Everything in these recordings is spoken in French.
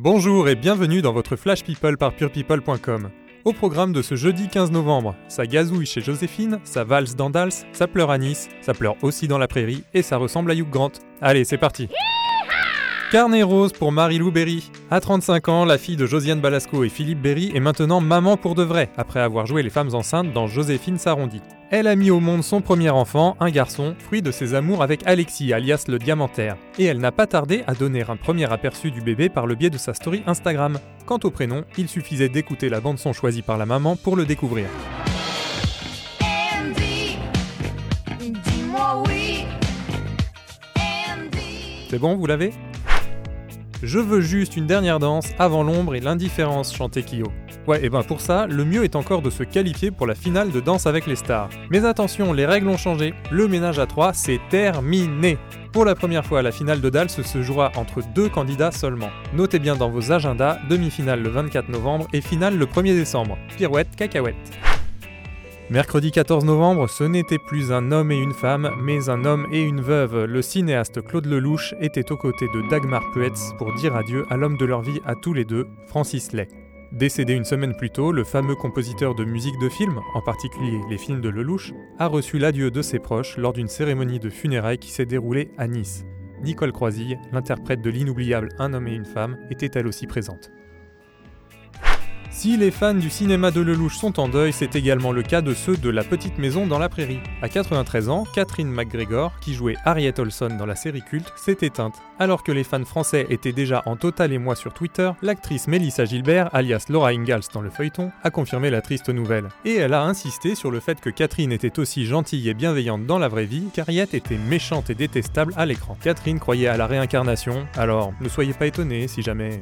Bonjour et bienvenue dans votre Flash People par purepeople.com. Au programme de ce jeudi 15 novembre, ça gazouille chez Joséphine, ça valse dans Dals, ça pleure à Nice, ça pleure aussi dans la prairie et ça ressemble à Hugh Grant. Allez, c'est parti Carnet rose pour Marie-Lou Berry. À 35 ans, la fille de Josiane Balasco et Philippe Berry est maintenant maman pour de vrai, après avoir joué les femmes enceintes dans Joséphine s'arrondit. Elle a mis au monde son premier enfant, un garçon, fruit de ses amours avec Alexis, alias le diamantaire. Et elle n'a pas tardé à donner un premier aperçu du bébé par le biais de sa story Instagram. Quant au prénom, il suffisait d'écouter la bande-son choisie par la maman pour le découvrir. Andy, dis-moi oui. Andy. C'est bon, vous l'avez? Je veux juste une dernière danse avant l'ombre et l'indifférence, chantait Kyo. Ouais, et ben pour ça, le mieux est encore de se qualifier pour la finale de Danse avec les stars. Mais attention, les règles ont changé. Le ménage à trois, c'est terminé. Pour la première fois, la finale de Dals se jouera entre deux candidats seulement. Notez bien dans vos agendas, demi-finale le 24 novembre et finale le 1er décembre. Pirouette, cacahuète. Mercredi 14 novembre, ce n'était plus un homme et une femme, mais un homme et une veuve. Le cinéaste Claude Lelouch était aux côtés de Dagmar Puetz pour dire adieu à l'homme de leur vie à tous les deux, Francis Lay. Décédé une semaine plus tôt, le fameux compositeur de musique de film, en particulier les films de Lelouch, a reçu l'adieu de ses proches lors d'une cérémonie de funérailles qui s'est déroulée à Nice. Nicole Croisille, l'interprète de l'inoubliable Un homme et une femme, était elle aussi présente. Si les fans du cinéma de Lelouch sont en deuil, c'est également le cas de ceux de La Petite Maison dans la Prairie. À 93 ans, Catherine McGregor, qui jouait Harriet Olson dans la série culte, s'est éteinte. Alors que les fans français étaient déjà en total émoi sur Twitter, l'actrice Mélissa Gilbert, alias Laura Ingalls dans le feuilleton, a confirmé la triste nouvelle. Et elle a insisté sur le fait que Catherine était aussi gentille et bienveillante dans la vraie vie qu'Harriet était méchante et détestable à l'écran. Catherine croyait à la réincarnation, alors ne soyez pas étonnés si jamais...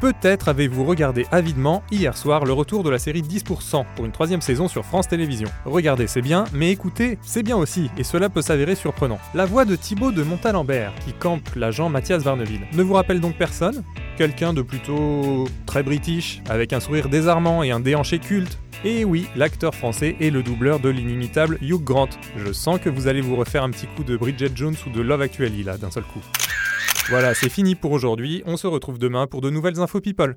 Peut-être avez-vous regardé avidement hier soir le retour de la série 10% pour une troisième saison sur France Télévisions. Regardez, c'est bien, mais écoutez, c'est bien aussi, et cela peut s'avérer surprenant. La voix de Thibaut de Montalembert, qui campe l'agent Mathias Varneville, ne vous rappelle donc personne? Quelqu'un de plutôt très british, avec un sourire désarmant et un déhanché culte? Et oui, l'acteur français est le doubleur de l'inimitable Hugh Grant. Je sens que vous allez vous refaire un petit coup de Bridget Jones ou de Love Actually là d'un seul coup. Voilà, c'est fini pour aujourd'hui. On se retrouve demain pour de nouvelles infos people.